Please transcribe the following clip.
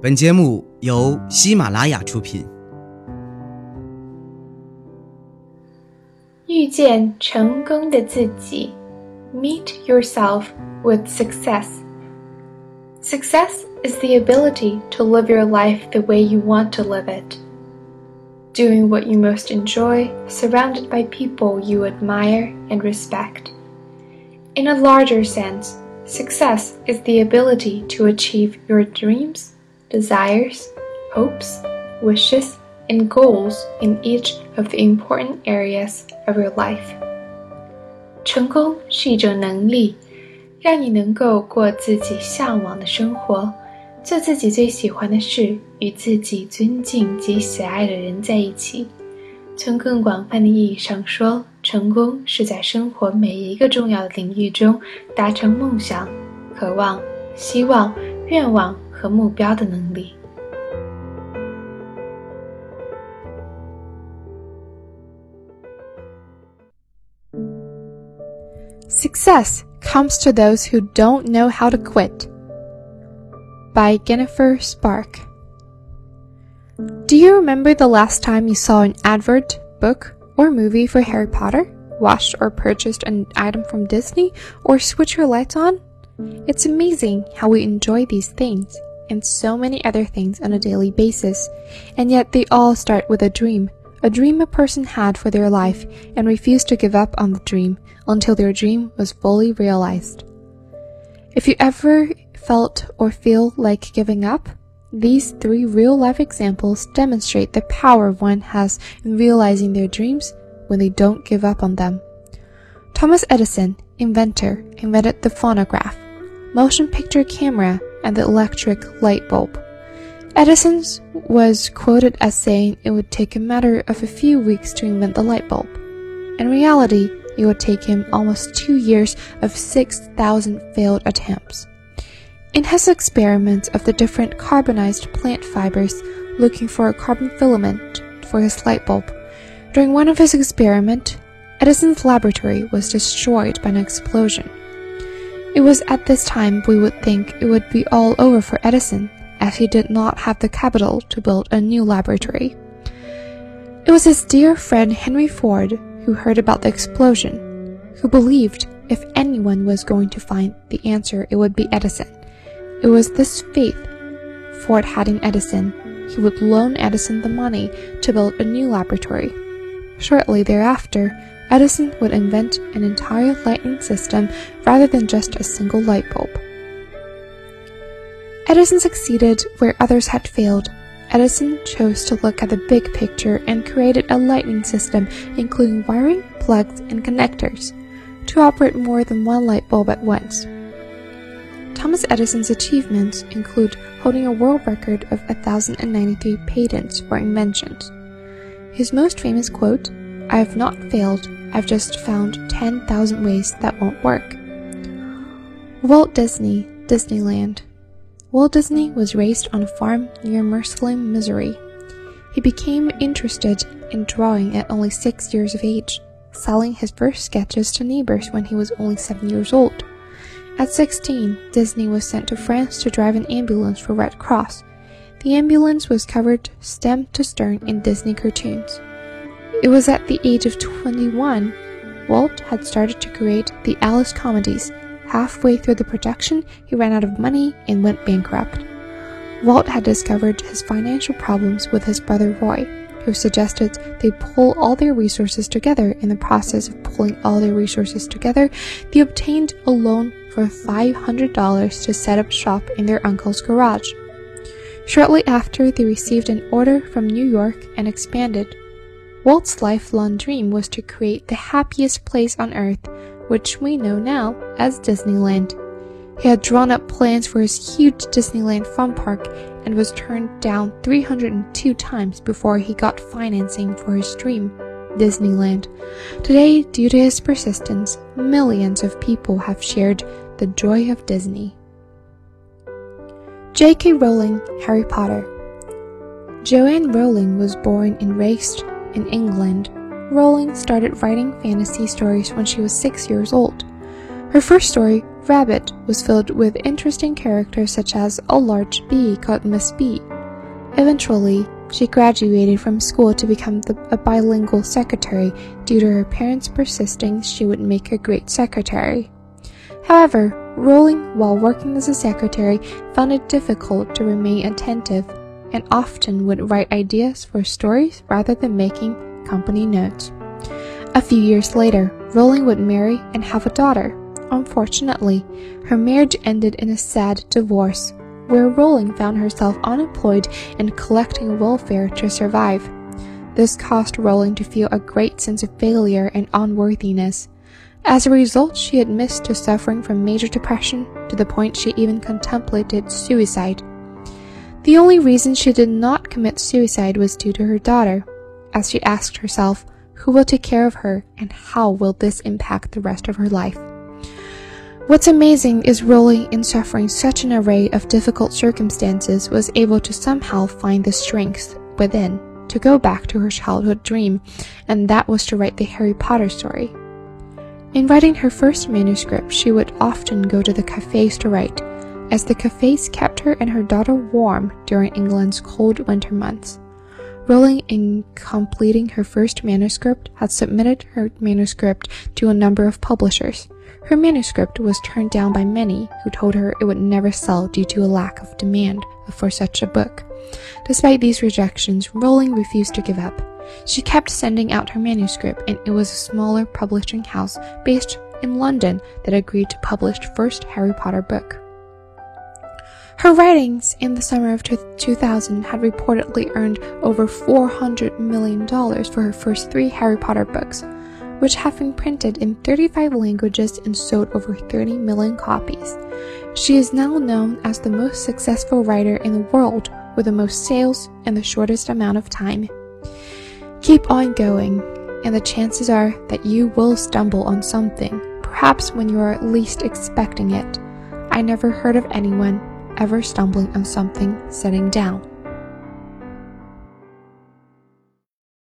本节目由喜马拉雅出品。遇见成功的自己，Meet yourself with success. Success is the ability to live your life the way you want to live it. Doing what you most enjoy, surrounded by people you admire and respect. In a larger sense, success is the ability to achieve your dreams desires, hopes, wishes, and goals in each of the important areas of your life. 成功是一种能力，让你能够过自己向往的生活，做自己最喜欢的事，与自己尊敬及喜爱的人在一起。从更广泛的意义上说，成功是在生活每一个重要的领域中达成梦想、渴望、希望、愿望。和目标的能力。Success comes to those who don't know how to quit. By Jennifer Spark. Do you remember the last time you saw an advert, book, or movie for Harry Potter? Watched or purchased an item from Disney? Or switched your lights on? It's amazing how we enjoy these things and so many other things on a daily basis, and yet they all start with a dream, a dream a person had for their life and refused to give up on the dream until their dream was fully realized. If you ever felt or feel like giving up, these three real life examples demonstrate the power one has in realizing their dreams when they don't give up on them. Thomas Edison, inventor, invented the phonograph, motion picture camera, and the electric light bulb. Edison's was quoted as saying it would take a matter of a few weeks to invent the light bulb. In reality, it would take him almost two years of 6,000 failed attempts. In his experiments of the different carbonized plant fibers looking for a carbon filament for his light bulb, during one of his experiments, Edison's laboratory was destroyed by an explosion. It was at this time we would think it would be all over for Edison, as he did not have the capital to build a new laboratory. It was his dear friend Henry Ford who heard about the explosion, who believed if anyone was going to find the answer, it would be Edison. It was this faith Ford had in Edison. He would loan Edison the money to build a new laboratory. Shortly thereafter, Edison would invent an entire lighting system rather than just a single light bulb. Edison succeeded where others had failed. Edison chose to look at the big picture and created a lighting system including wiring, plugs, and connectors to operate more than one light bulb at once. Thomas Edison's achievements include holding a world record of 1,093 patents or inventions. His most famous quote, I have not failed, I've just found 10,000 ways that won't work. Walt Disney, Disneyland. Walt Disney was raised on a farm near Marceline, Missouri. He became interested in drawing at only six years of age, selling his first sketches to neighbors when he was only seven years old. At 16, Disney was sent to France to drive an ambulance for Red Cross. The ambulance was covered stem to stern in Disney cartoons. It was at the age of 21 Walt had started to create the Alice comedies. Halfway through the production, he ran out of money and went bankrupt. Walt had discovered his financial problems with his brother Roy, who suggested they pull all their resources together. In the process of pulling all their resources together, they obtained a loan for $500 to set up shop in their uncle's garage. Shortly after, they received an order from New York and expanded Walt's lifelong dream was to create the happiest place on earth, which we know now as Disneyland. He had drawn up plans for his huge Disneyland fun park and was turned down 302 times before he got financing for his dream, Disneyland. Today, due to his persistence, millions of people have shared the joy of Disney. J.K. Rowling, Harry Potter. Joanne Rowling was born and raised in England, Rowling started writing fantasy stories when she was six years old. Her first story, Rabbit was filled with interesting characters such as a large bee called Miss Bee. Eventually, she graduated from school to become the, a bilingual secretary due to her parents persisting she would make a great secretary. However, Rowling, while working as a secretary, found it difficult to remain attentive and often would write ideas for stories rather than making company notes. A few years later, Rowling would marry and have a daughter. Unfortunately, her marriage ended in a sad divorce, where Rowling found herself unemployed and collecting welfare to survive. This caused Rowling to feel a great sense of failure and unworthiness. As a result, she admits to suffering from major depression to the point she even contemplated suicide. The only reason she did not commit suicide was due to her daughter, as she asked herself, who will take care of her and how will this impact the rest of her life? What's amazing is Rowling, in suffering such an array of difficult circumstances, was able to somehow find the strength within to go back to her childhood dream, and that was to write the Harry Potter story. In writing her first manuscript, she would often go to the cafes to write, as the cafes kept her and her daughter warm during England's cold winter months. Rowling, in completing her first manuscript, had submitted her manuscript to a number of publishers. Her manuscript was turned down by many who told her it would never sell due to a lack of demand for such a book. Despite these rejections, Rowling refused to give up. She kept sending out her manuscript, and it was a smaller publishing house based in London that agreed to publish first Harry Potter book. Her writings in the summer of 2000 had reportedly earned over $400 million for her first three Harry Potter books, which have been printed in 35 languages and sold over 30 million copies. She is now known as the most successful writer in the world with the most sales in the shortest amount of time. Keep on going, and the chances are that you will stumble on something, perhaps when you are least expecting it. I never heard of anyone ever stumbling on something sitting down.